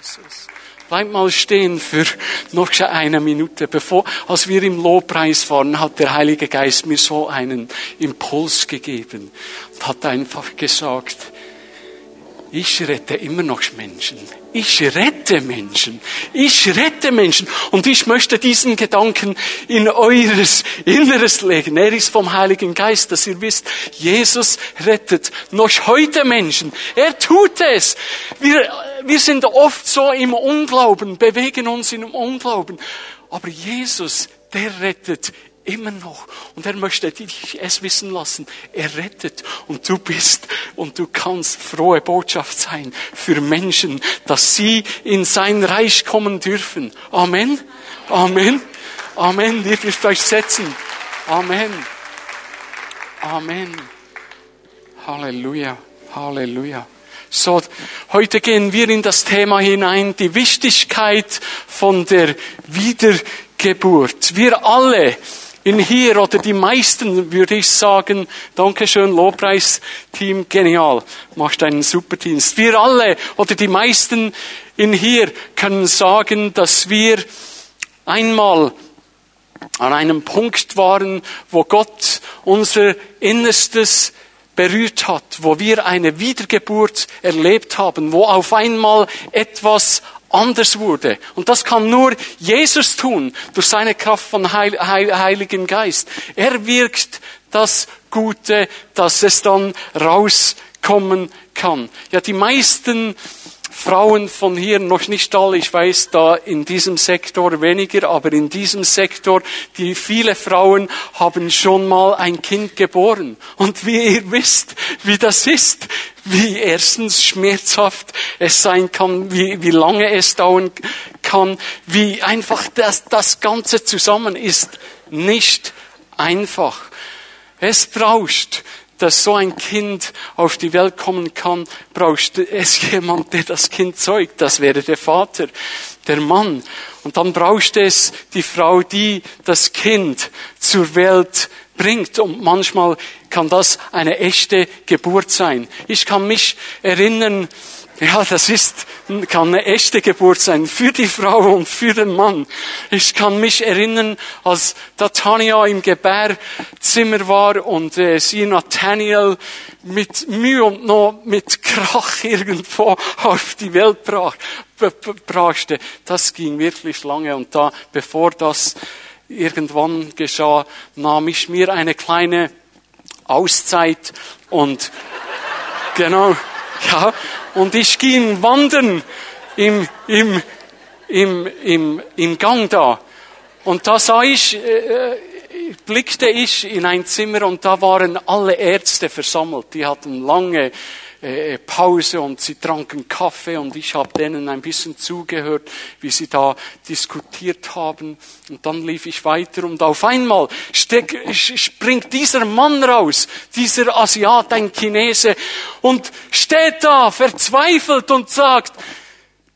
Jesus. Bleib mal stehen für noch eine Minute. Bevor, als wir im Lobpreis waren, hat der Heilige Geist mir so einen Impuls gegeben und hat einfach gesagt, ich rette immer noch Menschen. Ich rette Menschen. Ich rette Menschen. Und ich möchte diesen Gedanken in eures Inneres legen. Er ist vom Heiligen Geist, dass ihr wisst, Jesus rettet noch heute Menschen. Er tut es. Wir, wir sind oft so im Unglauben, bewegen uns im Unglauben. Aber Jesus, der rettet immer noch. Und er möchte dich es wissen lassen. Er rettet. Und du bist und du kannst frohe Botschaft sein für Menschen, dass sie in sein Reich kommen dürfen. Amen. Amen. Amen. Ihr dürft euch setzen. Amen. Amen. Halleluja. Halleluja. So, heute gehen wir in das Thema hinein, die Wichtigkeit von der Wiedergeburt. Wir alle in hier oder die meisten würde ich sagen, Dankeschön, Lobpreisteam, genial, machst einen super Dienst. Wir alle oder die meisten in hier können sagen, dass wir einmal an einem Punkt waren, wo Gott unser Innerstes berührt hat, wo wir eine Wiedergeburt erlebt haben, wo auf einmal etwas anders wurde. Und das kann nur Jesus tun, durch seine Kraft von Heil, Heil, Heiligen Geist. Er wirkt das Gute, dass es dann rauskommen kann. Ja, die meisten Frauen von hier, noch nicht alle, ich weiß da in diesem Sektor weniger, aber in diesem Sektor, die viele Frauen haben schon mal ein Kind geboren. Und wie ihr wisst, wie das ist, wie erstens schmerzhaft es sein kann, wie, wie lange es dauern kann, wie einfach das, das Ganze zusammen ist, nicht einfach. Es braucht dass so ein Kind auf die Welt kommen kann, brauchst es jemand, der das Kind zeugt. Das wäre der Vater, der Mann. Und dann brauchst es die Frau, die das Kind zur Welt bringt. Und manchmal kann das eine echte Geburt sein. Ich kann mich erinnern, ja, das ist, kann eine echte Geburt sein für die Frau und für den Mann. Ich kann mich erinnern, als Tanja im Gebärzimmer war und äh, sie Nathaniel mit Mühe und noch mit Krach irgendwo auf die Welt brach, brachte. Das ging wirklich lange und da, bevor das irgendwann geschah, nahm ich mir eine kleine Auszeit und genau, ja, und ich ging wandern im, im, im, im, im Gang da. Und da sah ich, äh, blickte ich in ein Zimmer und da waren alle Ärzte versammelt. Die hatten lange äh, Pause und sie tranken Kaffee und ich habe denen ein bisschen zugehört, wie sie da diskutiert haben. Und dann lief ich weiter und auf einmal steck, springt dieser Mann raus, dieser Asiat, ein Chinese, und steht da verzweifelt und sagt,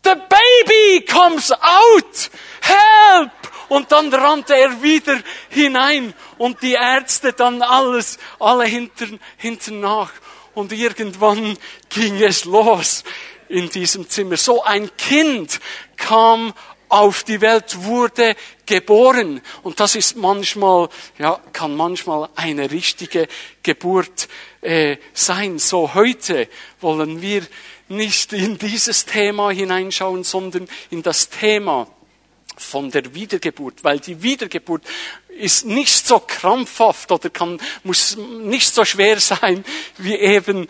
The baby comes out! Help! Und dann rannte er wieder hinein und die Ärzte dann alles, alle hinten, hinten nach. Und irgendwann ging es los in diesem Zimmer. So ein Kind kam auf die Welt, wurde geboren. Und das ist manchmal, ja, kann manchmal eine richtige Geburt äh, sein. So heute wollen wir nicht in dieses Thema hineinschauen, sondern in das Thema von der Wiedergeburt, weil die Wiedergeburt ist nicht so krampfhaft oder kann, muss nicht so schwer sein wie eben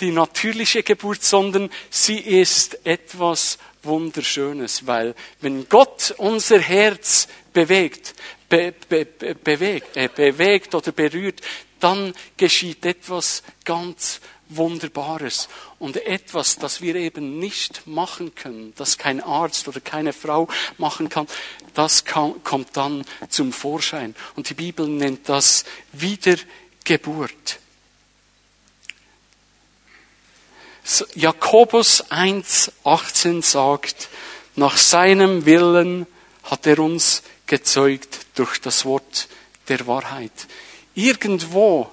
die natürliche Geburt, sondern sie ist etwas Wunderschönes, weil wenn Gott unser Herz bewegt, be, be, bewegt, äh, bewegt oder berührt, dann geschieht etwas ganz Wunderbares und etwas, das wir eben nicht machen können, das kein Arzt oder keine Frau machen kann, das kommt dann zum Vorschein. Und die Bibel nennt das Wiedergeburt. Jakobus 1,18 sagt, nach seinem Willen hat er uns gezeugt durch das Wort der Wahrheit. Irgendwo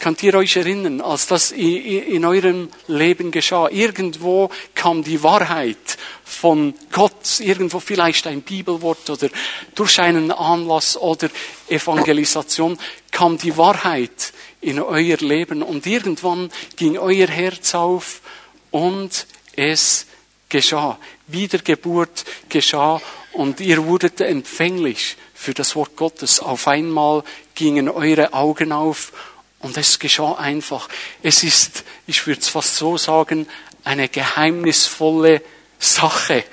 Könnt ihr euch erinnern, als das in eurem Leben geschah? Irgendwo kam die Wahrheit von Gott, irgendwo vielleicht ein Bibelwort oder durch einen Anlass oder Evangelisation, kam die Wahrheit in euer Leben und irgendwann ging euer Herz auf und es geschah. Wiedergeburt geschah und ihr wurdet empfänglich für das Wort Gottes. Auf einmal gingen eure Augen auf und es geschah einfach. Es ist, ich würde es fast so sagen, eine geheimnisvolle Sache.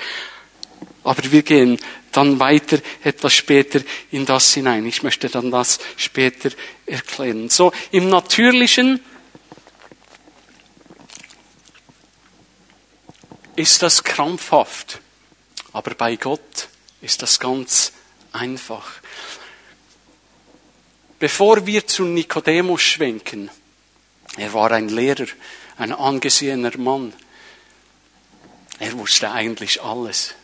Aber wir gehen dann weiter etwas später in das hinein. Ich möchte dann das später erklären. So, im Natürlichen ist das krampfhaft, aber bei Gott ist das ganz einfach. Bevor wir zu Nikodemus schwenken, er war ein Lehrer, ein angesehener Mann. Er wusste eigentlich alles.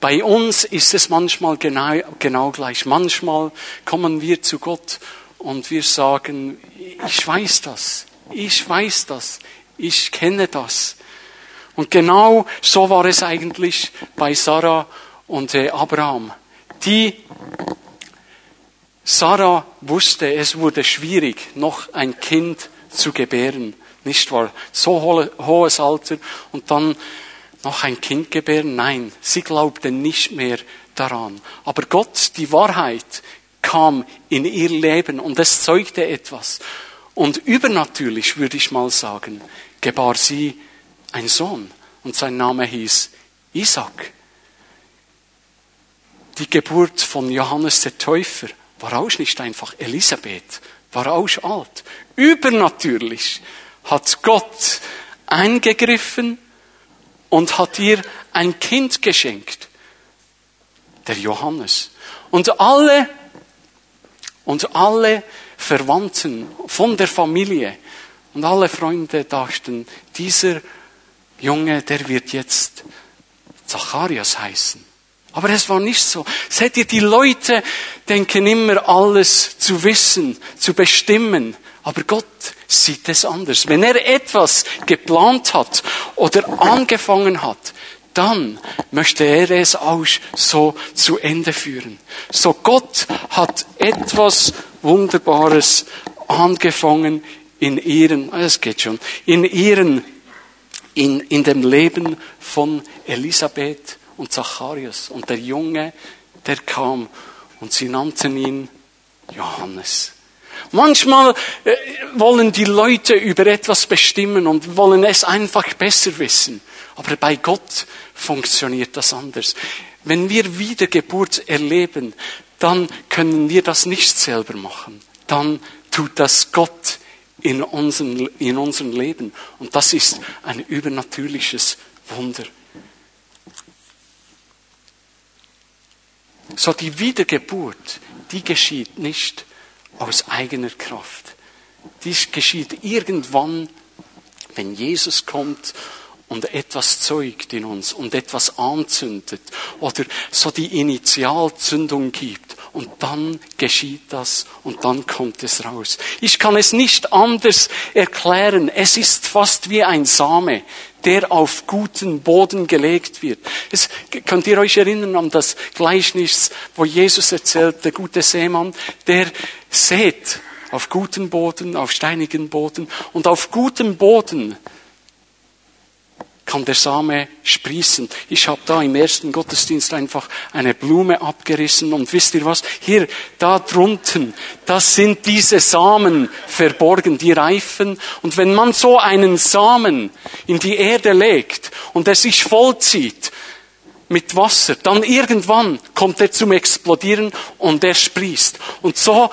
Bei uns ist es manchmal genau, genau gleich. Manchmal kommen wir zu Gott und wir sagen, ich weiß das, ich weiß das, ich kenne das. Und genau so war es eigentlich bei Sarah und äh, Abraham. Die Sarah wusste, es wurde schwierig, noch ein Kind zu gebären. Nicht wahr? So hohes Alter und dann noch ein Kind gebären? Nein, sie glaubte nicht mehr daran. Aber Gott, die Wahrheit, kam in ihr Leben und es zeugte etwas. Und übernatürlich, würde ich mal sagen, gebar sie ein Sohn und sein Name hieß Isaac. Die Geburt von Johannes der Täufer war auch nicht einfach. Elisabeth war auch alt. Übernatürlich hat Gott eingegriffen und hat ihr ein Kind geschenkt. Der Johannes. Und alle, und alle Verwandten von der Familie und alle Freunde dachten, dieser Junge, der wird jetzt Zacharias heißen. Aber es war nicht so. Seht ihr, die Leute denken immer alles zu wissen, zu bestimmen. Aber Gott sieht es anders. Wenn er etwas geplant hat oder angefangen hat, dann möchte er es auch so zu Ende führen. So Gott hat etwas Wunderbares angefangen in ihren, ah, es geht schon, in ihren, in, in dem Leben von Elisabeth und Zacharias. Und der Junge, der kam und sie nannten ihn Johannes. Manchmal äh, wollen die Leute über etwas bestimmen und wollen es einfach besser wissen. Aber bei Gott funktioniert das anders. Wenn wir Wiedergeburt erleben, dann können wir das nicht selber machen. Dann tut das Gott in unserem, in unserem Leben. Und das ist ein übernatürliches Wunder. So die Wiedergeburt, die geschieht nicht aus eigener Kraft. Dies geschieht irgendwann, wenn Jesus kommt und etwas zeugt in uns und etwas anzündet oder so die Initialzündung gibt und dann geschieht das und dann kommt es raus. Ich kann es nicht anders erklären. Es ist fast wie ein Same, der auf guten Boden gelegt wird. Es, könnt ihr euch erinnern an das Gleichnis, wo Jesus erzählt, der gute Seemann, der sät auf guten Boden, auf steinigen Boden und auf gutem Boden kann der Same sprießen. Ich habe da im ersten Gottesdienst einfach eine Blume abgerissen und wisst ihr was? Hier, da drunten, das sind diese Samen verborgen, die reifen. Und wenn man so einen Samen in die Erde legt und er sich vollzieht mit Wasser, dann irgendwann kommt er zum Explodieren und er sprießt. Und so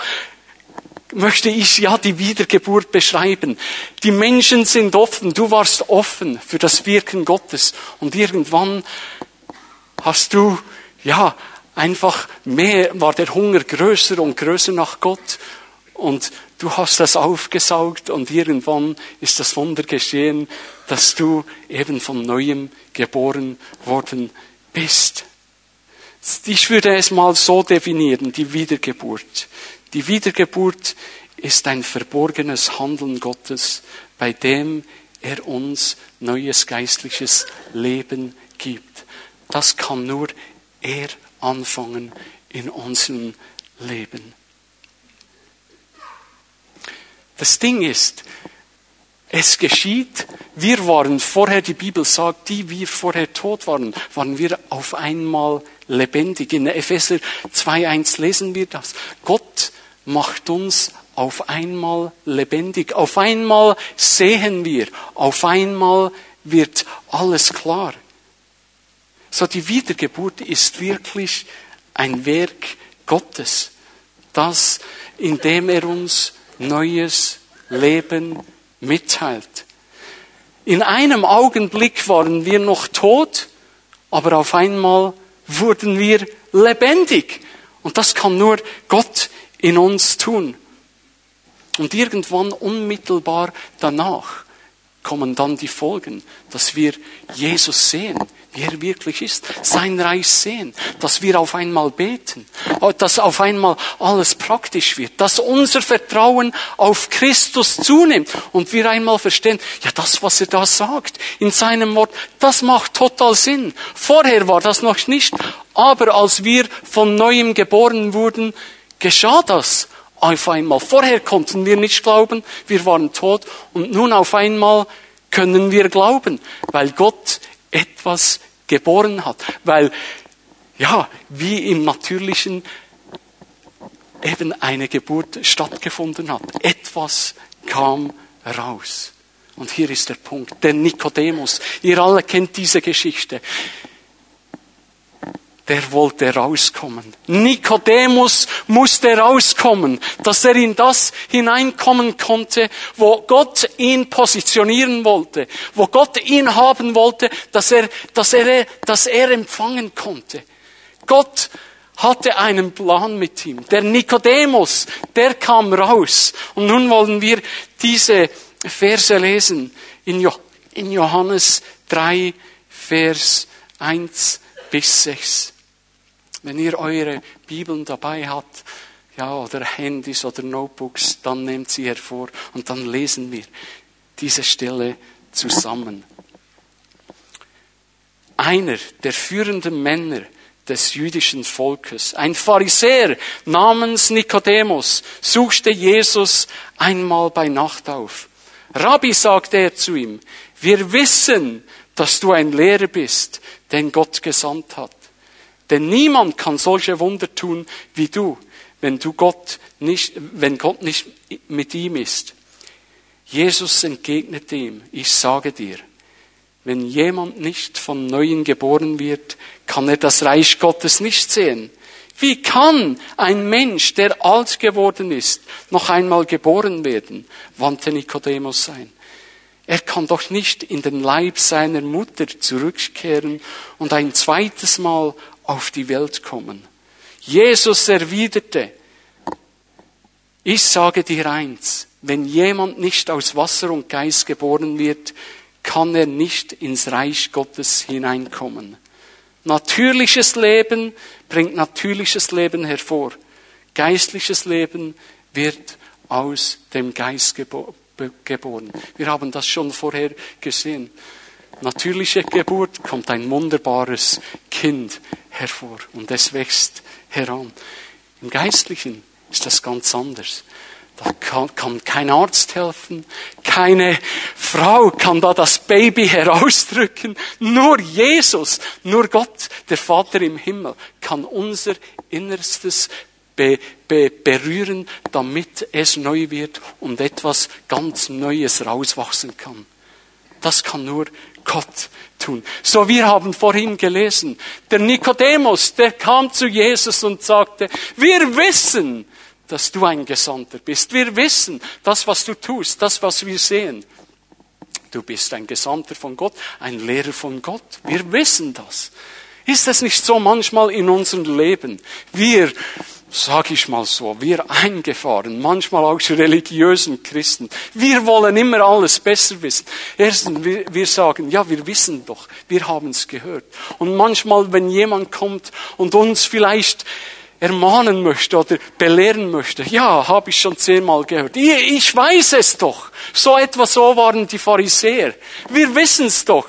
möchte ich ja die Wiedergeburt beschreiben. Die Menschen sind offen, du warst offen für das Wirken Gottes und irgendwann hast du, ja, einfach mehr, war der Hunger größer und größer nach Gott und du hast das aufgesaugt und irgendwann ist das Wunder geschehen, dass du eben von neuem geboren worden bist. Ich würde es mal so definieren, die Wiedergeburt. Die Wiedergeburt ist ein verborgenes Handeln Gottes, bei dem er uns neues geistliches Leben gibt. Das kann nur er anfangen in unserem Leben. Das Ding ist, es geschieht, wir waren vorher, die Bibel sagt, die wir vorher tot waren, waren wir auf einmal lebendig. In Epheser 2.1 lesen wir das. Gott macht uns auf einmal lebendig. Auf einmal sehen wir. Auf einmal wird alles klar. So die Wiedergeburt ist wirklich ein Werk Gottes, das, indem er uns neues Leben mitteilt. In einem Augenblick waren wir noch tot, aber auf einmal wurden wir lebendig. Und das kann nur Gott in uns tun. Und irgendwann unmittelbar danach kommen dann die Folgen, dass wir Jesus sehen, wie er wirklich ist, sein Reich sehen, dass wir auf einmal beten, dass auf einmal alles praktisch wird, dass unser Vertrauen auf Christus zunimmt und wir einmal verstehen, ja, das, was er da sagt in seinem Wort, das macht total Sinn. Vorher war das noch nicht, aber als wir von neuem geboren wurden, geschah das auf einmal. Vorher konnten wir nicht glauben, wir waren tot und nun auf einmal können wir glauben, weil Gott etwas geboren hat, weil ja, wie im natürlichen eben eine Geburt stattgefunden hat. Etwas kam raus. Und hier ist der Punkt. Der Nikodemus. Ihr alle kennt diese Geschichte der wollte rauskommen. Nikodemus musste rauskommen, dass er in das hineinkommen konnte, wo Gott ihn positionieren wollte, wo Gott ihn haben wollte, dass er, dass er, dass er empfangen konnte. Gott hatte einen Plan mit ihm. Der Nikodemus, der kam raus. Und nun wollen wir diese Verse lesen in Johannes 3, Vers 1 bis 6. Wenn ihr eure Bibeln dabei habt, ja, oder Handys oder Notebooks, dann nehmt sie hervor und dann lesen wir diese Stelle zusammen. Einer der führenden Männer des jüdischen Volkes, ein Pharisäer namens Nikodemus, suchte Jesus einmal bei Nacht auf. Rabbi, sagte er zu ihm, wir wissen, dass du ein Lehrer bist, den Gott gesandt hat. Denn niemand kann solche Wunder tun wie du, wenn du Gott nicht, wenn Gott nicht mit ihm ist. Jesus entgegnete ihm, ich sage dir, wenn jemand nicht von Neuem geboren wird, kann er das Reich Gottes nicht sehen. Wie kann ein Mensch, der alt geworden ist, noch einmal geboren werden? wandte Nikodemus sein. Er kann doch nicht in den Leib seiner Mutter zurückkehren und ein zweites Mal auf die Welt kommen. Jesus erwiderte, ich sage dir eins, wenn jemand nicht aus Wasser und Geist geboren wird, kann er nicht ins Reich Gottes hineinkommen. Natürliches Leben bringt natürliches Leben hervor. Geistliches Leben wird aus dem Geist geboren. Wir haben das schon vorher gesehen natürliche Geburt kommt ein wunderbares Kind hervor und es wächst heran. Im Geistlichen ist das ganz anders. Da kann, kann, kein Arzt helfen, keine Frau kann da das Baby herausdrücken. Nur Jesus, nur Gott, der Vater im Himmel, kann unser Innerstes be, be, berühren, damit es neu wird und etwas ganz Neues rauswachsen kann. Das kann nur Gott tun. So, wir haben vorhin gelesen, der Nikodemus, der kam zu Jesus und sagte, wir wissen, dass du ein Gesandter bist. Wir wissen, das, was du tust, das, was wir sehen. Du bist ein Gesandter von Gott, ein Lehrer von Gott. Wir wissen das. Ist es nicht so manchmal in unserem Leben? Wir sag ich mal so, wir eingefahren, manchmal auch zu religiösen Christen. Wir wollen immer alles besser wissen. Erstens, wir, wir sagen, ja, wir wissen doch, wir haben es gehört. Und manchmal, wenn jemand kommt und uns vielleicht ermahnen möchte oder belehren möchte, ja, habe ich schon zehnmal gehört. Ich, ich weiß es doch. So etwa so waren die Pharisäer. Wir wissen es doch,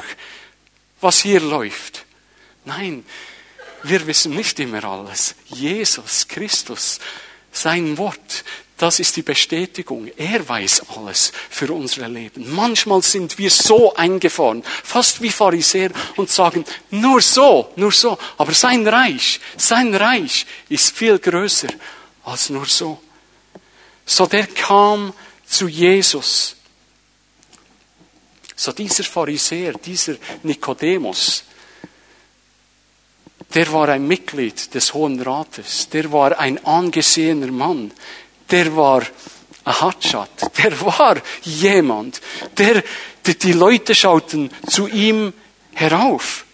was hier läuft. Nein, wir wissen nicht immer alles. Jesus Christus, sein Wort, das ist die Bestätigung. Er weiß alles für unser Leben. Manchmal sind wir so eingefahren, fast wie Pharisäer und sagen, nur so, nur so. Aber sein Reich, sein Reich ist viel größer als nur so. So der kam zu Jesus. So dieser Pharisäer, dieser Nikodemus, der war ein Mitglied des Hohen Rates, der war ein angesehener Mann, der war ein Hatschat, der war jemand, der, der, die Leute schauten zu ihm herauf.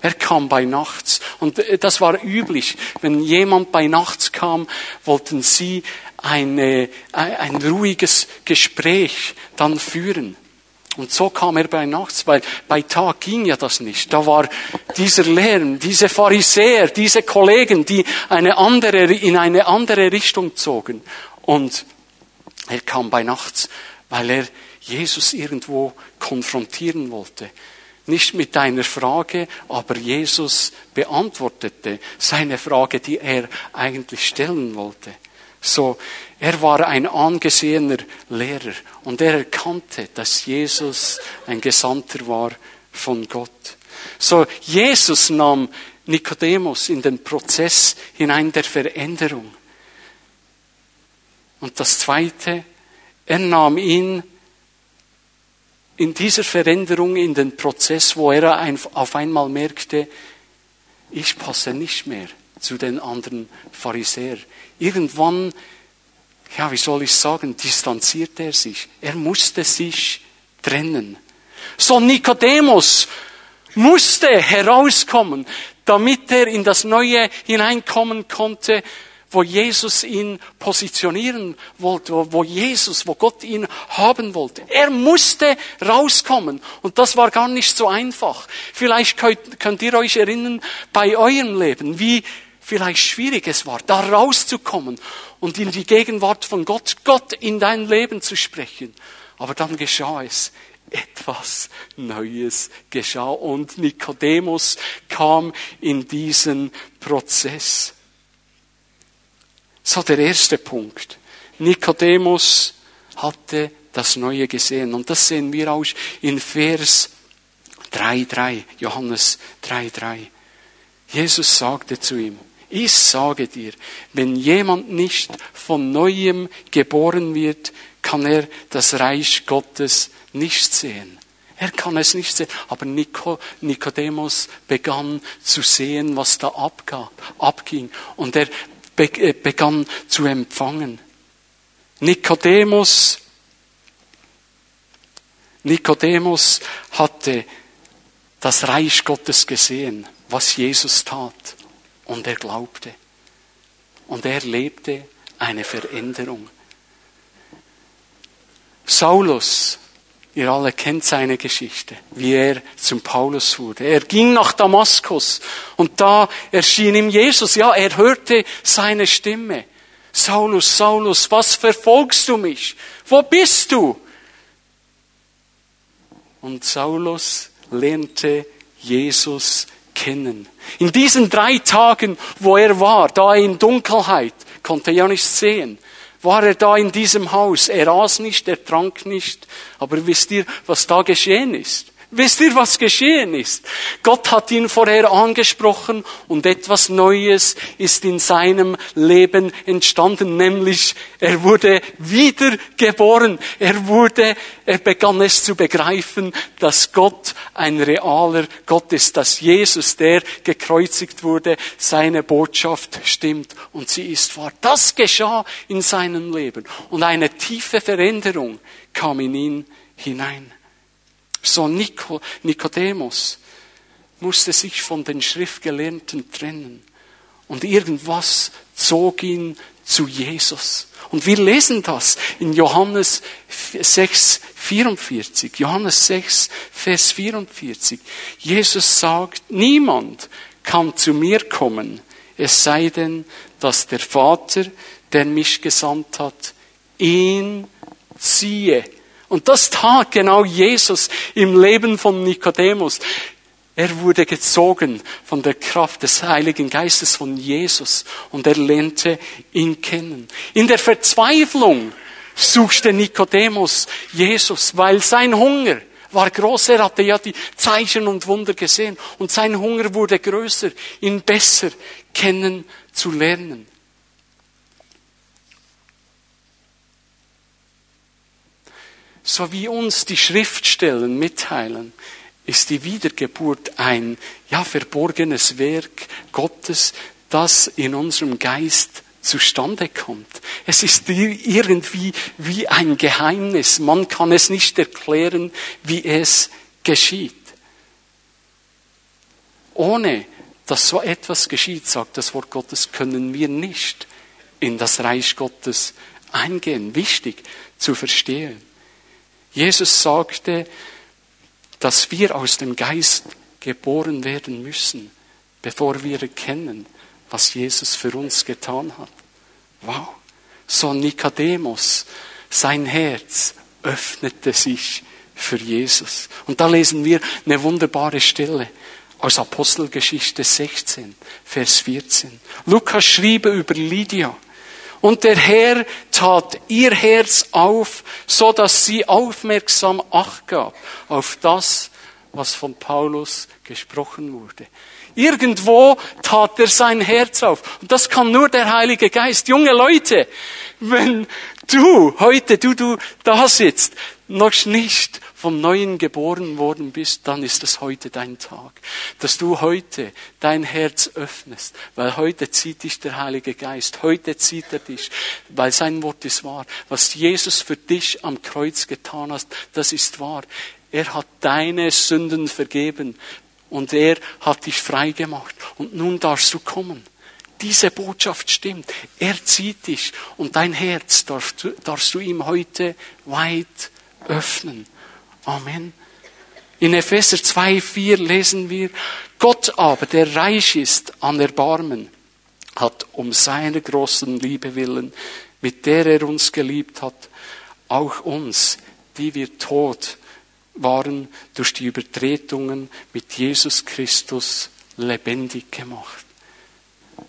Er kam bei Nachts. Und das war üblich. Wenn jemand bei Nachts kam, wollten sie eine, ein ruhiges Gespräch dann führen. Und so kam er bei Nachts, weil bei Tag ging ja das nicht. Da war dieser Lärm, diese Pharisäer, diese Kollegen, die eine andere, in eine andere Richtung zogen. Und er kam bei Nachts, weil er Jesus irgendwo konfrontieren wollte. Nicht mit einer Frage, aber Jesus beantwortete seine Frage, die er eigentlich stellen wollte. So, er war ein angesehener Lehrer und er erkannte, dass Jesus ein Gesandter war von Gott. So, Jesus nahm Nikodemus in den Prozess hinein der Veränderung. Und das Zweite, er nahm ihn in dieser Veränderung in den Prozess, wo er auf einmal merkte, ich passe nicht mehr zu den anderen Pharisäern. Irgendwann, ja, wie soll ich sagen, distanzierte er sich. Er musste sich trennen. So Nikodemus musste herauskommen, damit er in das Neue hineinkommen konnte, wo Jesus ihn positionieren wollte, wo Jesus, wo Gott ihn haben wollte. Er musste rauskommen und das war gar nicht so einfach. Vielleicht könnt, könnt ihr euch erinnern bei eurem Leben, wie vielleicht schwierig es war, da rauszukommen und in die Gegenwart von Gott, Gott in dein Leben zu sprechen. Aber dann geschah es etwas Neues geschah und Nikodemus kam in diesen Prozess. So der erste Punkt. Nikodemus hatte das Neue gesehen. Und das sehen wir auch in Vers 3,3, Johannes 3,3. Jesus sagte zu ihm, ich sage dir, wenn jemand nicht von Neuem geboren wird, kann er das Reich Gottes nicht sehen. Er kann es nicht sehen. Aber Nikodemus begann zu sehen, was da abging. Und er äh, begann zu empfangen. Nikodemus, Nikodemus hatte das Reich Gottes gesehen, was Jesus tat. Und er glaubte. Und er lebte eine Veränderung. Saulus Ihr alle kennt seine Geschichte, wie er zum Paulus wurde. Er ging nach Damaskus und da erschien ihm Jesus. Ja, er hörte seine Stimme. Saulus, Saulus, was verfolgst du mich? Wo bist du? Und Saulus lernte Jesus kennen. In diesen drei Tagen, wo er war, da in Dunkelheit, konnte er ja nicht sehen war er da in diesem Haus. Er aß nicht, er trank nicht. Aber wisst ihr, was da geschehen ist? Wisst ihr, was geschehen ist? Gott hat ihn vorher angesprochen und etwas Neues ist in seinem Leben entstanden, nämlich er wurde wiedergeboren. Er wurde, er begann es zu begreifen, dass Gott ein realer Gott ist, dass Jesus, der gekreuzigt wurde, seine Botschaft stimmt und sie ist wahr. Das geschah in seinem Leben und eine tiefe Veränderung kam in ihn hinein. So Nikodemus musste sich von den Schriftgelehrten trennen. Und irgendwas zog ihn zu Jesus. Und wir lesen das in Johannes 6, 44. Johannes 6, Vers 44. Jesus sagt, niemand kann zu mir kommen, es sei denn, dass der Vater, der mich gesandt hat, ihn ziehe und das tat genau Jesus im Leben von Nikodemus. Er wurde gezogen von der Kraft des Heiligen Geistes von Jesus und er lernte ihn kennen. In der Verzweiflung suchte Nikodemus Jesus, weil sein Hunger war groß. Er hatte ja die Zeichen und Wunder gesehen und sein Hunger wurde größer, ihn besser kennenzulernen. So wie uns die Schriftstellen mitteilen, ist die Wiedergeburt ein, ja, verborgenes Werk Gottes, das in unserem Geist zustande kommt. Es ist irgendwie wie ein Geheimnis. Man kann es nicht erklären, wie es geschieht. Ohne dass so etwas geschieht, sagt das Wort Gottes, können wir nicht in das Reich Gottes eingehen. Wichtig zu verstehen. Jesus sagte, dass wir aus dem Geist geboren werden müssen, bevor wir erkennen, was Jesus für uns getan hat. Wow. So Nikodemus, sein Herz öffnete sich für Jesus. Und da lesen wir eine wunderbare Stelle aus Apostelgeschichte 16, Vers 14. Lukas schrieb über Lydia. Und der Herr tat ihr Herz auf, so dass sie aufmerksam Acht gab auf das, was von Paulus gesprochen wurde. Irgendwo tat er sein Herz auf. Und das kann nur der Heilige Geist. Junge Leute, wenn du heute, du, du da sitzt, noch nicht vom Neuen geboren worden bist, dann ist es heute dein Tag. Dass du heute dein Herz öffnest, weil heute zieht dich der Heilige Geist, heute zieht er dich, weil sein Wort ist wahr. Was Jesus für dich am Kreuz getan hat, das ist wahr. Er hat deine Sünden vergeben. Und er hat dich frei gemacht. Und nun darfst du kommen. Diese Botschaft stimmt. Er zieht dich und dein Herz darfst du, darfst du ihm heute weit öffnen. Amen. In Epheser 2,4 lesen wir, Gott aber, der reich ist an Erbarmen, hat um seiner großen Liebe willen, mit der er uns geliebt hat, auch uns, die wir tot waren durch die Übertretungen mit Jesus Christus lebendig gemacht.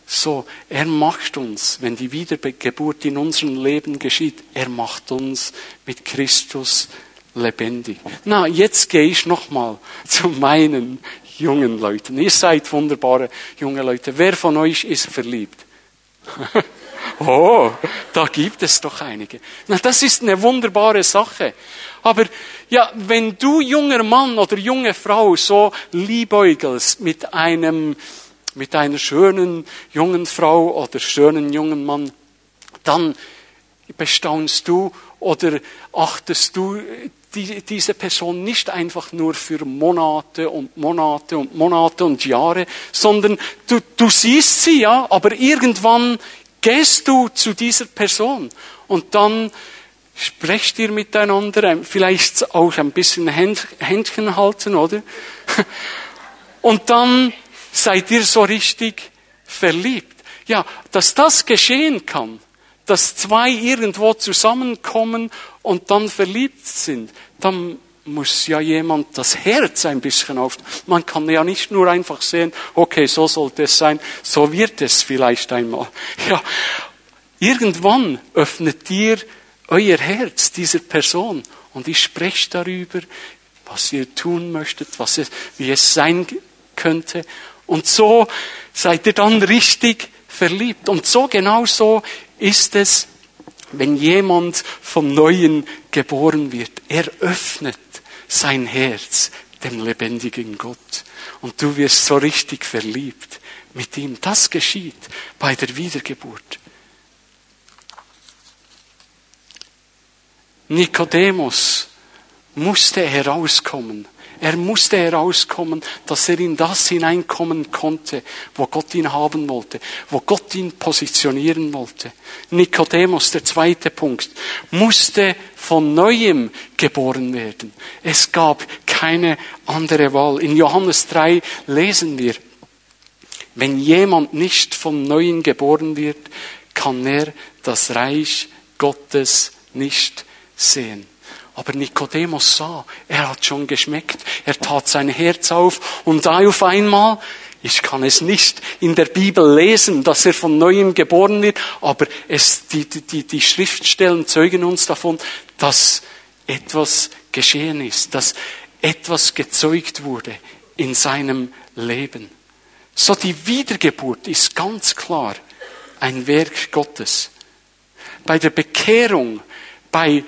So, er macht uns, wenn die Wiedergeburt in unserem Leben geschieht, er macht uns mit Christus lebendig. Na, jetzt gehe ich nochmal zu meinen jungen Leuten. Ihr seid wunderbare junge Leute. Wer von euch ist verliebt? oh, da gibt es doch einige. Na, das ist eine wunderbare Sache. Aber ja, wenn du junger Mann oder junge Frau so liebäugelst mit einem, mit einer schönen jungen Frau oder schönen jungen Mann, dann bestaunst du oder achtest du die, diese Person nicht einfach nur für Monate und Monate und Monate und Jahre, sondern du, du siehst sie, ja, aber irgendwann gehst du zu dieser Person und dann Sprecht ihr miteinander, vielleicht auch ein bisschen Händchen halten, oder? Und dann seid ihr so richtig verliebt. Ja, dass das geschehen kann, dass zwei irgendwo zusammenkommen und dann verliebt sind, dann muss ja jemand das Herz ein bisschen auf. Man kann ja nicht nur einfach sehen, okay, so sollte es sein, so wird es vielleicht einmal. Ja, irgendwann öffnet ihr euer Herz dieser Person und ich spreche darüber, was ihr tun möchtet, was es, wie es sein könnte. Und so seid ihr dann richtig verliebt. Und so genau so ist es, wenn jemand vom Neuen geboren wird. Er öffnet sein Herz dem lebendigen Gott. Und du wirst so richtig verliebt mit ihm. Das geschieht bei der Wiedergeburt. Nikodemus musste herauskommen. Er musste herauskommen, dass er in das hineinkommen konnte, wo Gott ihn haben wollte, wo Gott ihn positionieren wollte. Nikodemus, der zweite Punkt, musste von neuem geboren werden. Es gab keine andere Wahl. In Johannes 3 lesen wir, wenn jemand nicht von neuem geboren wird, kann er das Reich Gottes nicht sehen. Aber Nikodemus sah, er hat schon geschmeckt, er tat sein Herz auf und da auf einmal, ich kann es nicht in der Bibel lesen, dass er von neuem geboren wird, aber es, die, die, die Schriftstellen zeugen uns davon, dass etwas geschehen ist, dass etwas gezeugt wurde in seinem Leben. So die Wiedergeburt ist ganz klar ein Werk Gottes. Bei der Bekehrung, bei,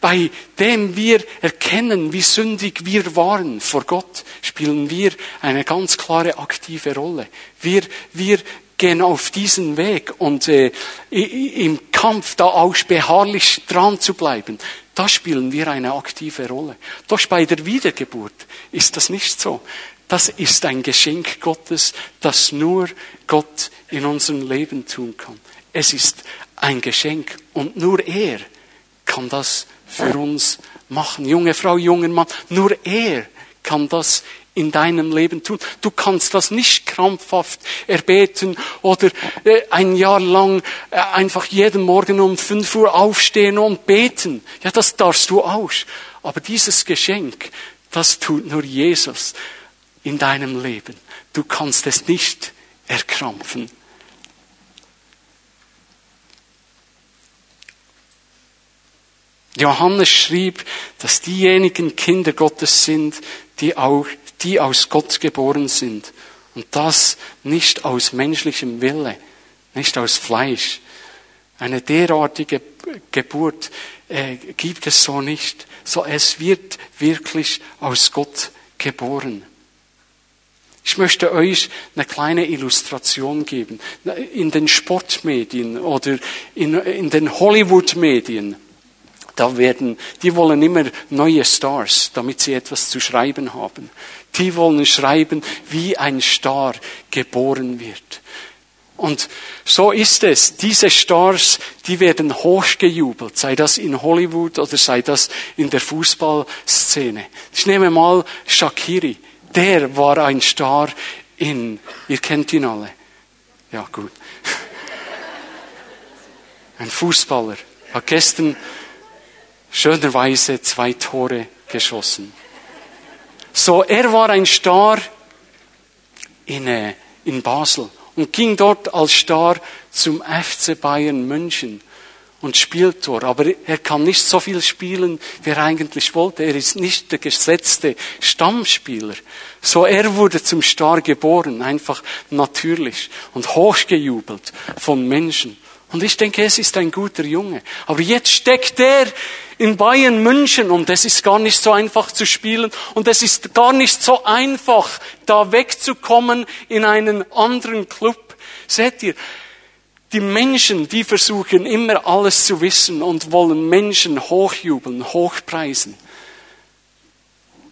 bei dem wir erkennen, wie sündig wir waren vor Gott, spielen wir eine ganz klare aktive Rolle. Wir, wir gehen auf diesen Weg und äh, im Kampf da auch beharrlich dran zu bleiben, da spielen wir eine aktive Rolle. Doch bei der Wiedergeburt ist das nicht so. Das ist ein Geschenk Gottes, das nur Gott in unserem Leben tun kann. Es ist ein Geschenk und nur er kann das für uns machen. Junge Frau, junger Mann, nur er kann das in deinem Leben tun. Du kannst das nicht krampfhaft erbeten oder äh, ein Jahr lang äh, einfach jeden Morgen um fünf Uhr aufstehen und beten. Ja, das darfst du auch. Aber dieses Geschenk, das tut nur Jesus in deinem Leben. Du kannst es nicht erkrampfen. Johannes schrieb, dass diejenigen Kinder Gottes sind, die auch, die aus Gott geboren sind. Und das nicht aus menschlichem Wille, nicht aus Fleisch. Eine derartige Geburt äh, gibt es so nicht. So es wird wirklich aus Gott geboren. Ich möchte euch eine kleine Illustration geben. In den Sportmedien oder in, in den Hollywood-Medien, da werden, die wollen immer neue Stars, damit sie etwas zu schreiben haben. Die wollen schreiben, wie ein Star geboren wird. Und so ist es. Diese Stars, die werden hochgejubelt, sei das in Hollywood oder sei das in der Fußballszene. Ich nehme mal Shakiri der war ein Star in, ihr kennt ihn alle. Ja, gut. Ein Fußballer hat gestern schönerweise zwei Tore geschossen. So, er war ein Star in, äh, in Basel und ging dort als Star zum FC Bayern München und spielt dort. Aber er kann nicht so viel spielen, wie er eigentlich wollte. Er ist nicht der gesetzte Stammspieler. So er wurde zum Star geboren, einfach natürlich und hochgejubelt von Menschen. Und ich denke, es ist ein guter Junge. Aber jetzt steckt er in Bayern München und es ist gar nicht so einfach zu spielen und es ist gar nicht so einfach, da wegzukommen in einen anderen Club. Seht ihr, die Menschen, die versuchen immer alles zu wissen und wollen Menschen hochjubeln, hochpreisen.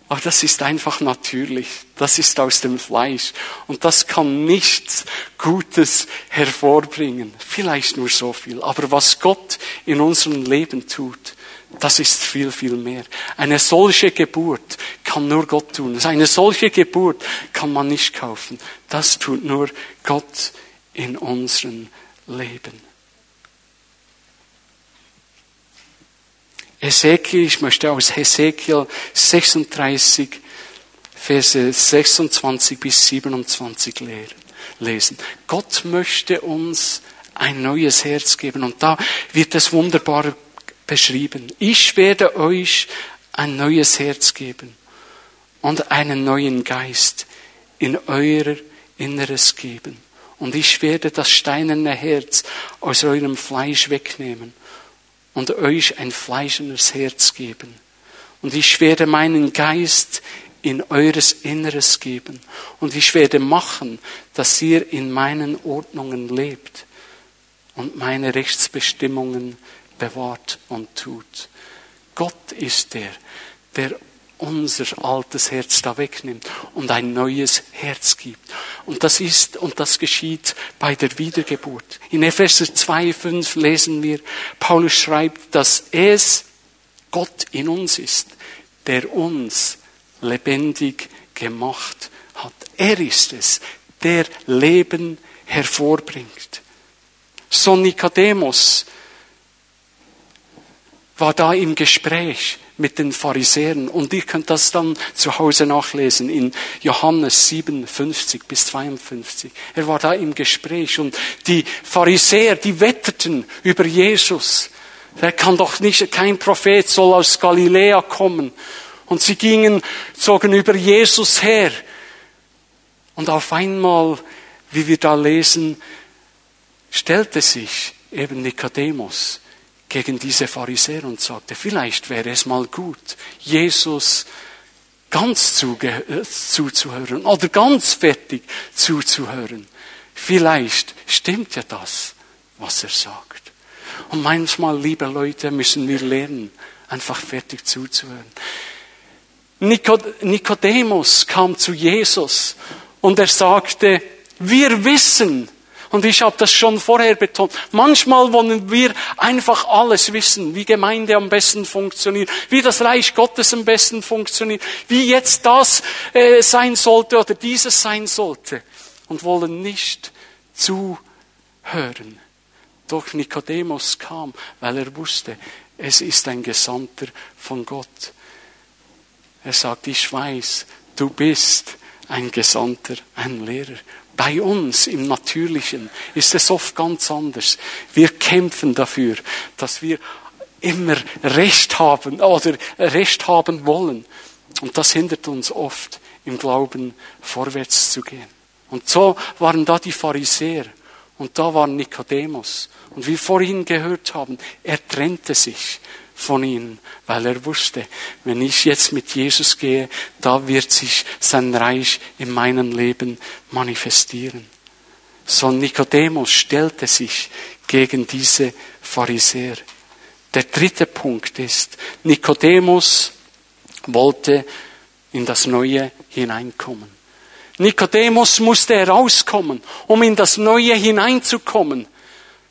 Aber das ist einfach natürlich. Das ist aus dem Fleisch. Und das kann nichts Gutes hervorbringen. Vielleicht nur so viel. Aber was Gott in unserem Leben tut, das ist viel, viel mehr. Eine solche Geburt kann nur Gott tun. Eine solche Geburt kann man nicht kaufen. Das tut nur Gott in unserem leben. Ezekiel, ich möchte aus Ezekiel 36, Verse 26 bis 27 lesen. Gott möchte uns ein neues Herz geben und da wird es wunderbar beschrieben. Ich werde euch ein neues Herz geben und einen neuen Geist in euer Inneres geben und ich werde das steinerne Herz aus eurem Fleisch wegnehmen und euch ein fleischendes Herz geben. Und ich werde meinen Geist in eures Inneres geben. Und ich werde machen, dass ihr in meinen Ordnungen lebt und meine Rechtsbestimmungen bewahrt und tut. Gott ist der, der unser altes Herz da wegnimmt und ein neues Herz gibt. Und das ist und das geschieht bei der Wiedergeburt. In Epheser 2,5 lesen wir, Paulus schreibt, dass es Gott in uns ist, der uns lebendig gemacht hat. Er ist es, der Leben hervorbringt. So Nikodemus war da im Gespräch mit den Pharisäern. Und ihr könnt das dann zu Hause nachlesen in Johannes 57 bis 52. Er war da im Gespräch und die Pharisäer, die wetterten über Jesus. Der kann doch nicht, kein Prophet soll aus Galiläa kommen. Und sie gingen, zogen über Jesus her. Und auf einmal, wie wir da lesen, stellte sich eben Nikodemus gegen diese Pharisäer und sagte, vielleicht wäre es mal gut, Jesus ganz zuzuhören oder ganz fertig zuzuhören. Vielleicht stimmt ja das, was er sagt. Und manchmal, liebe Leute, müssen wir lernen, einfach fertig zuzuhören. Nikodemus kam zu Jesus und er sagte, wir wissen, und ich habe das schon vorher betont. Manchmal wollen wir einfach alles wissen, wie Gemeinde am besten funktioniert, wie das Reich Gottes am besten funktioniert, wie jetzt das äh, sein sollte oder dieses sein sollte und wollen nicht zuhören. Doch Nikodemus kam, weil er wusste, es ist ein Gesandter von Gott. Er sagt, ich weiß, du bist ein Gesandter, ein Lehrer. Bei uns im Natürlichen ist es oft ganz anders. Wir kämpfen dafür, dass wir immer Recht haben oder Recht haben wollen. Und das hindert uns oft im Glauben vorwärts zu gehen. Und so waren da die Pharisäer und da war Nikodemus. Und wie wir vorhin gehört haben, er trennte sich von ihnen, weil er wusste, wenn ich jetzt mit Jesus gehe, da wird sich sein Reich in meinem Leben manifestieren. So Nikodemus stellte sich gegen diese Pharisäer. Der dritte Punkt ist, Nikodemus wollte in das Neue hineinkommen. Nikodemus musste herauskommen, um in das Neue hineinzukommen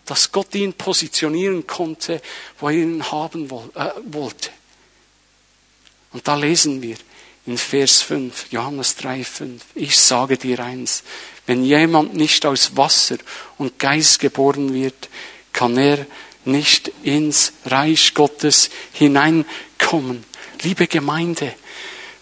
dass Gott ihn positionieren konnte, wo er ihn haben äh, wollte. Und da lesen wir in Vers 5, Johannes 3, 5, ich sage dir eins, wenn jemand nicht aus Wasser und Geist geboren wird, kann er nicht ins Reich Gottes hineinkommen. Liebe Gemeinde,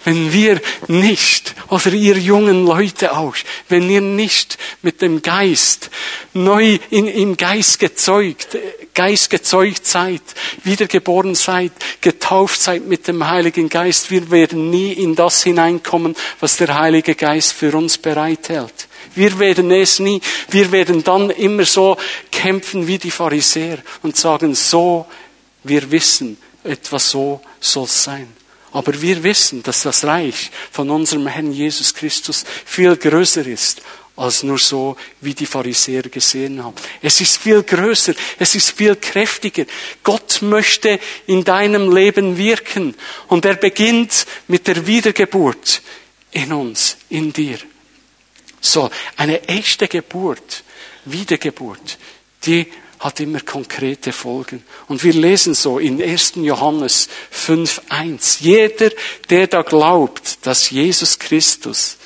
wenn wir nicht, oder ihr jungen Leute auch, wenn ihr nicht mit dem Geist neu in, im Geist gezeugt, Geist gezeugt seid, wiedergeboren seid, getauft seid mit dem Heiligen Geist, wir werden nie in das hineinkommen, was der Heilige Geist für uns bereithält. Wir werden es nie, wir werden dann immer so kämpfen wie die Pharisäer und sagen, so, wir wissen, etwas so soll sein. Aber wir wissen, dass das Reich von unserem Herrn Jesus Christus viel größer ist als nur so, wie die Pharisäer gesehen haben. Es ist viel größer, es ist viel kräftiger. Gott möchte in deinem Leben wirken und er beginnt mit der Wiedergeburt in uns, in dir. So, eine echte Geburt, Wiedergeburt, die hat immer konkrete Folgen. Und wir lesen so in 1. Johannes 5.1. Jeder, der da glaubt, dass Jesus Christus,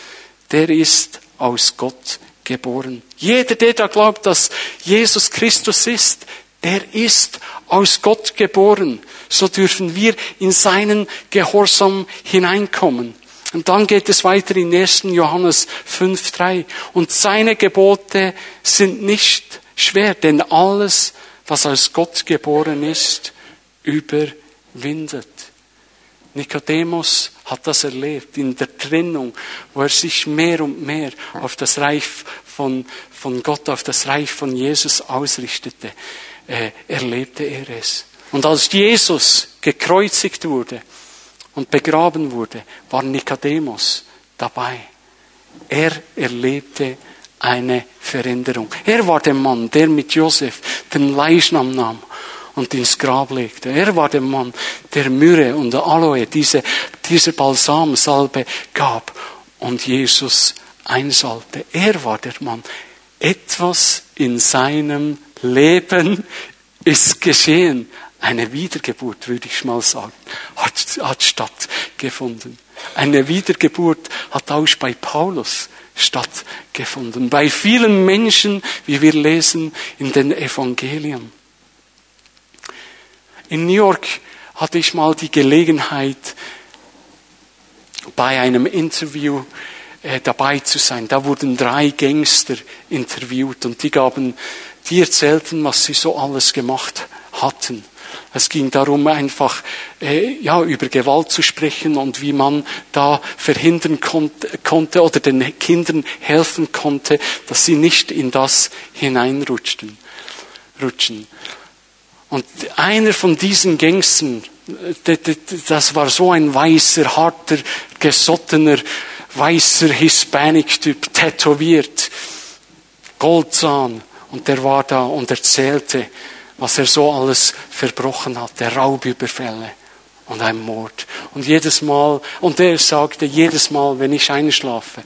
der ist aus Gott geboren. Jeder, der da glaubt, dass Jesus Christus ist, der ist aus Gott geboren. So dürfen wir in seinen Gehorsam hineinkommen. Und dann geht es weiter in 1. Johannes 5.3. Und seine Gebote sind nicht schwer, denn alles, was aus Gott geboren ist, überwindet. Nikodemus hat das erlebt in der Trennung, wo er sich mehr und mehr auf das Reich von, von Gott, auf das Reich von Jesus ausrichtete, äh, erlebte er es. Und als Jesus gekreuzigt wurde und begraben wurde, war Nikodemus dabei. Er erlebte eine Veränderung. Er war der Mann, der mit Josef den Leichnam nahm und ins Grab legte. Er war der Mann, der Myrrhe und Aloe, diese, diese Balsamsalbe gab und Jesus einsalbte. Er war der Mann. Etwas in seinem Leben ist geschehen. Eine Wiedergeburt, würde ich mal sagen, hat, hat stattgefunden. Eine Wiedergeburt hat auch bei Paulus stattgefunden. Bei vielen Menschen, wie wir lesen in den Evangelien. In New York hatte ich mal die Gelegenheit, bei einem Interview äh, dabei zu sein. Da wurden drei Gangster interviewt und die gaben, die erzählten, was sie so alles gemacht hatten. Es ging darum, einfach äh, ja, über Gewalt zu sprechen und wie man da verhindern konnte, oder den Kindern helfen konnte, dass sie nicht in das hineinrutschen. Rutschen. Und einer von diesen Gangstern, das war so ein weißer, harter, gesottener, weißer Hispanic-Typ, tätowiert, Goldzahn. Und der war da und erzählte, was er so alles verbrochen hat, der Raubüberfälle und ein Mord. Und jedes Mal, und er sagte, jedes Mal, wenn ich einschlafe,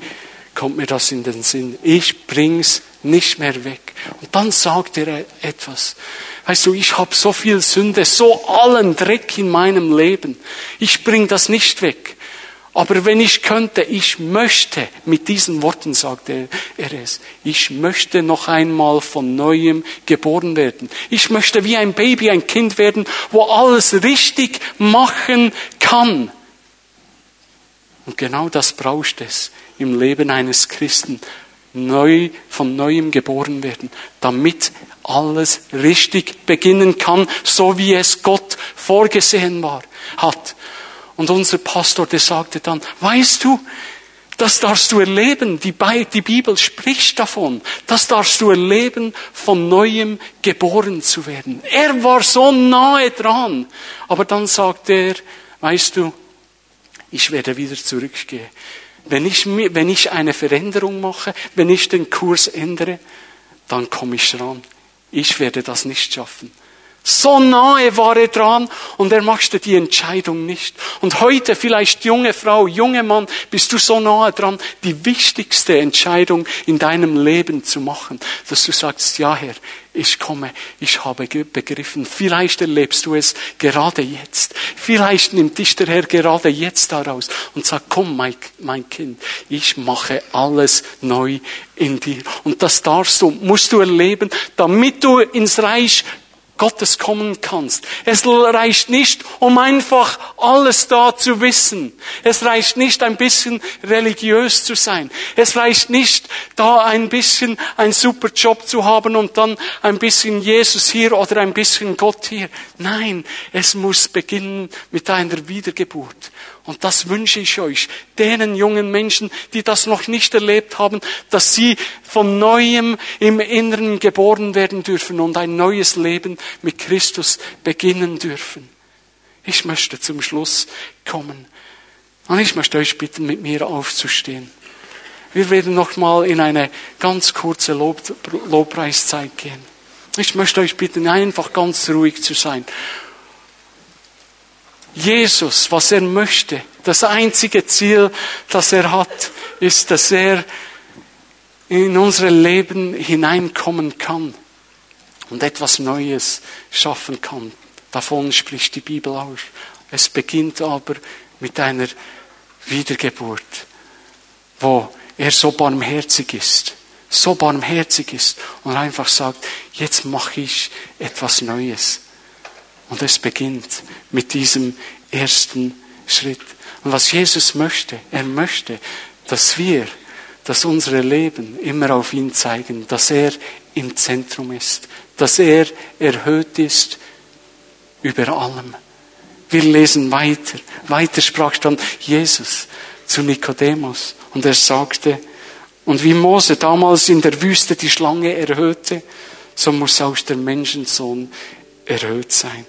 kommt mir das in den Sinn. Ich bring's nicht mehr weg. Und dann sagt er etwas. Weißt du, ich habe so viel Sünde, so allen Dreck in meinem Leben. Ich bring das nicht weg. Aber wenn ich könnte, ich möchte, mit diesen Worten sagte er es, ich möchte noch einmal von neuem geboren werden. Ich möchte wie ein Baby, ein Kind werden, wo alles richtig machen kann. Und genau das braucht es im Leben eines Christen. Neu, von neuem geboren werden, damit alles richtig beginnen kann, so wie es Gott vorgesehen war, hat. Und unser Pastor, der sagte dann, weißt du, das darfst du erleben. Die, Bibel spricht davon. Das darfst du erleben, von neuem geboren zu werden. Er war so nahe dran. Aber dann sagt er, weißt du, ich werde wieder zurückgehen. Wenn ich, wenn ich eine Veränderung mache, wenn ich den Kurs ändere, dann komme ich dran. Ich werde das nicht schaffen. So nahe war er dran und er machte die Entscheidung nicht. Und heute vielleicht junge Frau, junge Mann, bist du so nahe dran, die wichtigste Entscheidung in deinem Leben zu machen, dass du sagst, ja Herr, ich komme, ich habe begriffen. Vielleicht erlebst du es gerade jetzt. Vielleicht nimmt dich der Herr gerade jetzt daraus und sagt, komm, mein, mein Kind, ich mache alles neu in dir. Und das darfst du, musst du erleben, damit du ins Reich Gottes kommen kannst. Es reicht nicht, um einfach alles da zu wissen. Es reicht nicht, ein bisschen religiös zu sein. Es reicht nicht, da ein bisschen ein super Job zu haben und dann ein bisschen Jesus hier oder ein bisschen Gott hier. Nein, es muss beginnen mit einer Wiedergeburt. Und das wünsche ich euch, denen jungen Menschen, die das noch nicht erlebt haben, dass sie von neuem im Inneren geboren werden dürfen und ein neues Leben mit Christus beginnen dürfen. Ich möchte zum Schluss kommen. Und ich möchte euch bitten, mit mir aufzustehen. Wir werden noch mal in eine ganz kurze Lob, Lobpreiszeit gehen. Ich möchte euch bitten, einfach ganz ruhig zu sein Jesus, was er möchte, das einzige Ziel, das er hat, ist, dass er in unser Leben hineinkommen kann und etwas Neues schaffen kann. Davon spricht die Bibel aus. Es beginnt aber mit einer Wiedergeburt, wo er so barmherzig ist, so barmherzig ist und einfach sagt, jetzt mache ich etwas Neues. Und es beginnt mit diesem ersten Schritt. Und was Jesus möchte, er möchte, dass wir, dass unsere Leben immer auf ihn zeigen, dass er im Zentrum ist, dass er erhöht ist über allem. Wir lesen weiter. Weiter sprach dann Jesus zu Nikodemus und er sagte, und wie Mose damals in der Wüste die Schlange erhöhte, so muss auch der Menschensohn erhöht sein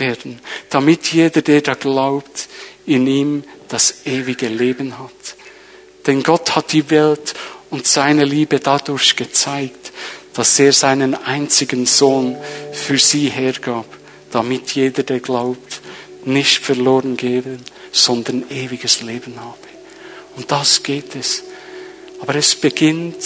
werden, damit jeder, der da glaubt, in ihm das ewige Leben hat. Denn Gott hat die Welt und seine Liebe dadurch gezeigt, dass er seinen einzigen Sohn für sie hergab, damit jeder, der glaubt, nicht verloren geben, sondern ewiges Leben habe. Und das geht es. Aber es beginnt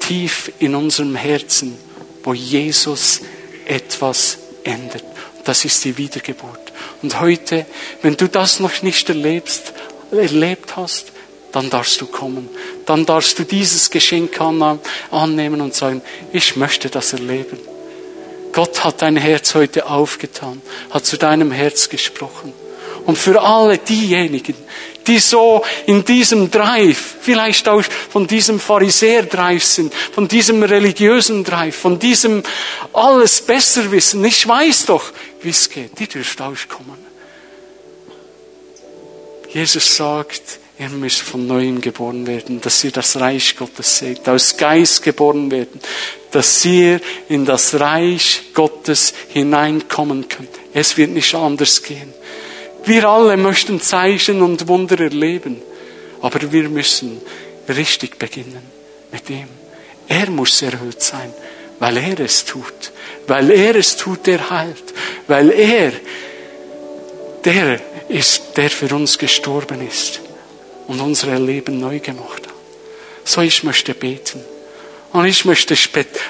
tief in unserem Herzen, wo Jesus etwas ändert. Das ist die Wiedergeburt. Und heute, wenn du das noch nicht erlebst, erlebt hast, dann darfst du kommen. Dann darfst du dieses Geschenk annehmen und sagen, ich möchte das erleben. Gott hat dein Herz heute aufgetan, hat zu deinem Herz gesprochen. Und für alle diejenigen, die so in diesem Drive, vielleicht auch von diesem Pharisäer-Drive sind, von diesem religiösen Drive, von diesem alles besser wissen, ich weiß doch, wie es geht, die dürft auskommen. Jesus sagt, ihr müsst von neuem geboren werden, dass ihr das Reich Gottes seht, aus Geist geboren werden, dass ihr in das Reich Gottes hineinkommen könnt. Es wird nicht anders gehen. Wir alle möchten Zeichen und Wunder erleben, aber wir müssen richtig beginnen mit ihm. Er muss erhöht sein, weil er es tut, weil er es tut, der heilt, weil er der ist, der für uns gestorben ist und unser Leben neu gemacht hat. So, ich möchte beten. Und ich möchte,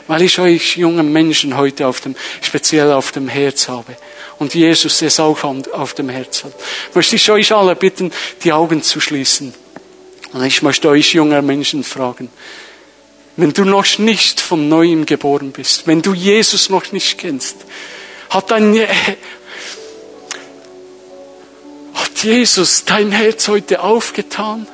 weil ich euch jungen Menschen heute auf dem, speziell auf dem Herz habe und Jesus es auch auf dem Herz hat, möchte ich euch alle bitten, die Augen zu schließen. Und ich möchte euch junger Menschen fragen, wenn du noch nicht von neuem geboren bist, wenn du Jesus noch nicht kennst, hat dein, hat Jesus dein Herz heute aufgetan?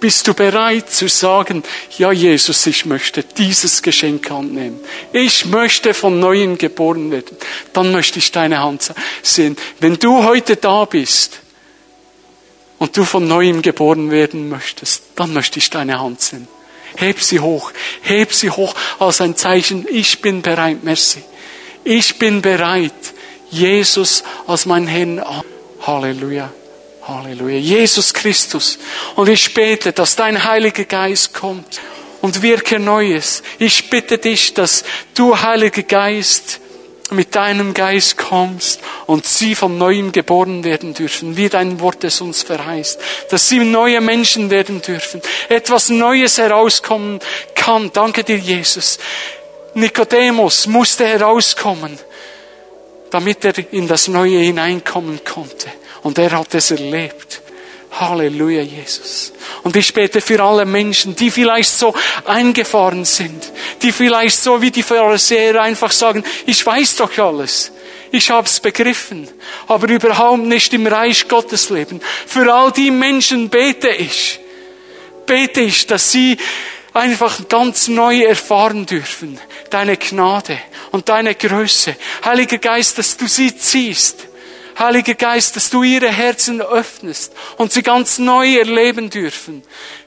Bist du bereit zu sagen, ja Jesus, ich möchte dieses Geschenk annehmen. Ich möchte von neuem geboren werden. Dann möchte ich deine Hand sehen. Wenn du heute da bist und du von neuem geboren werden möchtest, dann möchte ich deine Hand sehen. Heb sie hoch. Heb sie hoch als ein Zeichen. Ich bin bereit. Merci. Ich bin bereit. Jesus als mein Herrn. Halleluja. Halleluja. Jesus Christus. Und ich bete, dass dein Heiliger Geist kommt und wirke Neues. Ich bitte dich, dass du, Heiliger Geist, mit deinem Geist kommst und sie von neuem geboren werden dürfen, wie dein Wort es uns verheißt, dass sie neue Menschen werden dürfen, etwas Neues herauskommen kann. Danke dir, Jesus. Nikodemus musste herauskommen, damit er in das Neue hineinkommen konnte. Und er hat es erlebt. Halleluja, Jesus. Und ich bete für alle Menschen, die vielleicht so eingefahren sind, die vielleicht so wie die Pharisäer einfach sagen, ich weiß doch alles. Ich hab's begriffen, aber überhaupt nicht im Reich Gottes leben. Für all die Menschen bete ich. Bete ich, dass sie einfach ganz neu erfahren dürfen. Deine Gnade und deine Größe. Heiliger Geist, dass du sie ziehst Heiliger Geist, dass du ihre Herzen öffnest und sie ganz neu erleben dürfen.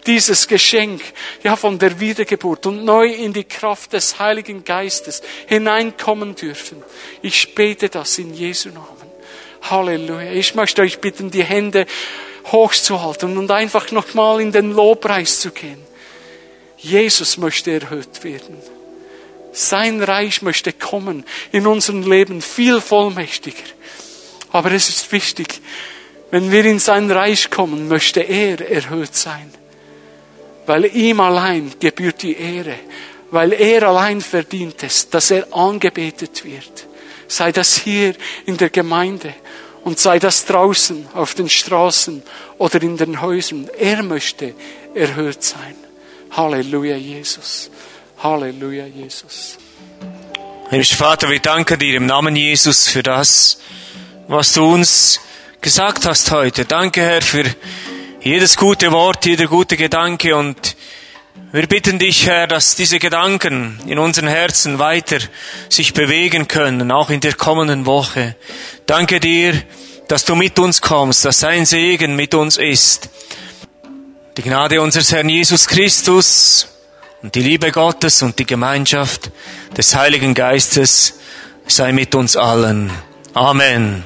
Dieses Geschenk, ja, von der Wiedergeburt und neu in die Kraft des Heiligen Geistes hineinkommen dürfen. Ich bete das in Jesu Namen. Halleluja. Ich möchte euch bitten, die Hände hochzuhalten und einfach nochmal in den Lobpreis zu gehen. Jesus möchte erhöht werden. Sein Reich möchte kommen in unserem Leben viel vollmächtiger. Aber es ist wichtig, wenn wir in sein Reich kommen, möchte er erhöht sein. Weil ihm allein gebührt die Ehre. Weil er allein verdient es, dass er angebetet wird. Sei das hier in der Gemeinde und sei das draußen auf den Straßen oder in den Häusern. Er möchte erhöht sein. Halleluja, Jesus. Halleluja, Jesus. Himmlischer Vater, wir danken dir im Namen Jesus für das, was du uns gesagt hast heute. Danke, Herr, für jedes gute Wort, jeder gute Gedanke und wir bitten dich, Herr, dass diese Gedanken in unseren Herzen weiter sich bewegen können, auch in der kommenden Woche. Danke dir, dass du mit uns kommst, dass sein Segen mit uns ist. Die Gnade unseres Herrn Jesus Christus und die Liebe Gottes und die Gemeinschaft des Heiligen Geistes sei mit uns allen. Amen.